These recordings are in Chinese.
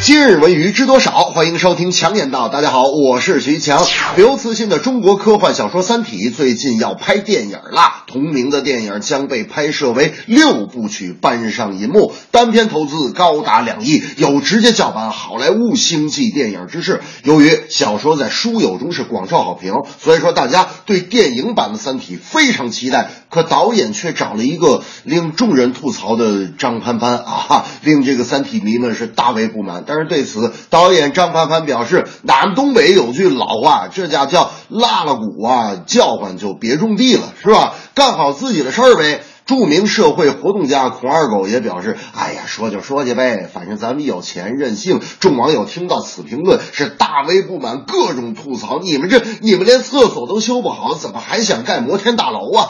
今日文娱知多少？欢迎收听强言道。大家好，我是徐强。刘慈欣的中国科幻小说《三体》最近要拍电影了，同名的电影将被拍摄为六部曲搬上银幕，单片投资高达两亿，有直接叫板好莱坞星际电影之势。由于小说在书友中是广受好评，所以说大家对电影版的《三体》非常期待。可导演却找了一个令众人吐槽的张潘潘啊，令这个三体迷们是大为不满。但是对此，导演张潘潘表示：“俺东北有句老话，这家叫拉了鼓啊，叫唤就别种地了，是吧？干好自己的事儿呗。”著名社会活动家孔二狗也表示：“哎呀，说就说去呗，反正咱们有钱任性。”众网友听到此评论是大为不满，各种吐槽：“你们这，你们连厕所都修不好，怎么还想盖摩天大楼啊？”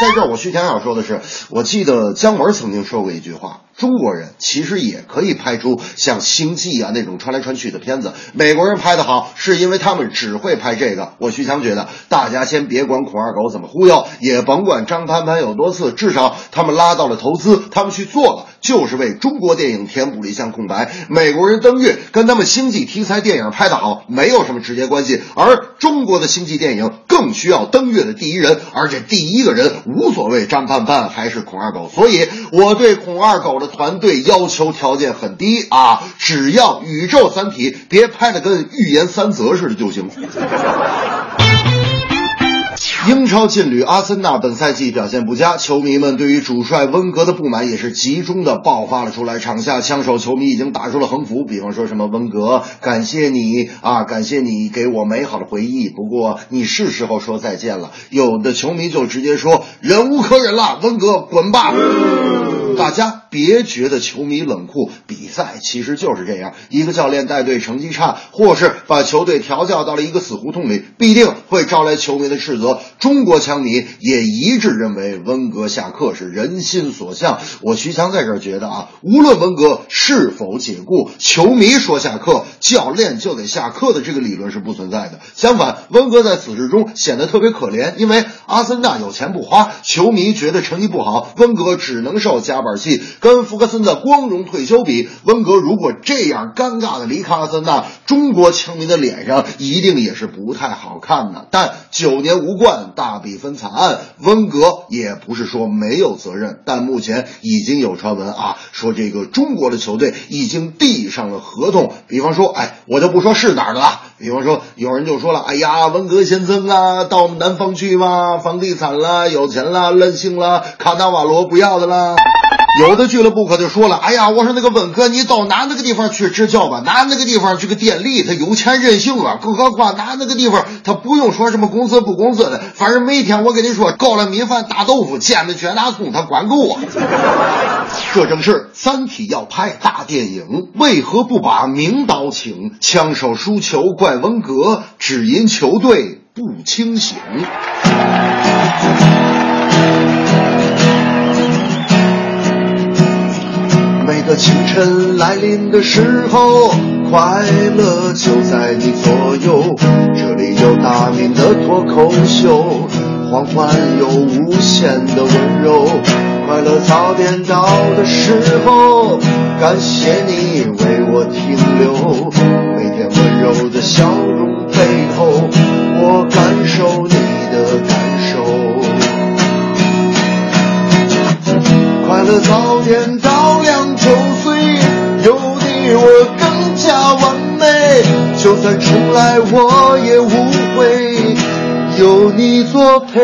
在这儿，我徐天想说的是，我记得姜文曾经说过一句话：中国人其实也可以拍出像《星际》啊那种穿来穿去的片子。美国人拍的好，是因为他们只会拍这个。我徐强觉得，大家先别管孔二狗怎么忽悠，也甭管张潘潘有多次，至少他们拉到了投资，他们去做了，就是为中国电影填补了一项空白。美国人登月跟他们星际题材电影拍的好没有什么直接关系，而中国的星际电影更需要登月的第一人，而且第一个人。无所谓张盼盼还是孔二狗，所以我对孔二狗的团队要求条件很低啊，只要宇宙三体别拍的跟预言三则似的就行。英超劲旅阿森纳本赛季表现不佳，球迷们对于主帅温格的不满也是集中的爆发了出来。场下枪手球迷已经打出了横幅，比方说什么温格，感谢你啊，感谢你给我美好的回忆，不过你是时候说再见了。有的球迷就直接说忍无可忍了，温格滚吧。大家别觉得球迷冷酷，比赛其实就是这样。一个教练带队成绩差，或是把球队调教到了一个死胡同里，必定会招来球迷的斥责。中国枪迷也一致认为温格下课是人心所向。我徐强在这儿觉得啊，无论温格是否解雇，球迷说下课，教练就得下课的这个理论是不存在的。相反，温格在此事中显得特别可怜，因为阿森纳有钱不花，球迷觉得成绩不好，温格只能受夹板气。跟福克森的光荣退休比，温格如果这样尴尬的离开阿森纳，中国球迷的脸上一定也是不太好看的。但九年无冠，大比分惨案，温格也不是说没有责任。但目前已经有传闻啊，说这个中国的球队已经递上了合同。比方说，哎，我就不说是哪儿的了。比方说，有人就说了，哎呀，文革先生啊，到我们南方去嘛，房地产啦，有钱啦，任性啦，卡纳瓦罗不要的啦。有的俱乐部可就说了：“哎呀，我说那个温哥，你到哪那个地方去执教吧？哪那个地方这个电力他有钱任性啊！更何况哪那个地方他不用说什么工资不工资的，反正每天我跟你说，高粱米饭、大豆腐、煎的卷大葱，他管够啊！这正是《三体》要拍大电影，为何不把名导请？枪手输球怪温格，只因球队不清醒。”来临的时候，快乐就在你左右。这里有大明的脱口秀，缓缓又无限的温柔。快乐早点到的时候，感谢你为我停留。每天温柔的笑容背后，我感受你的感受。快乐早点到，我更加完美。就算重来我也无悔，有你作陪。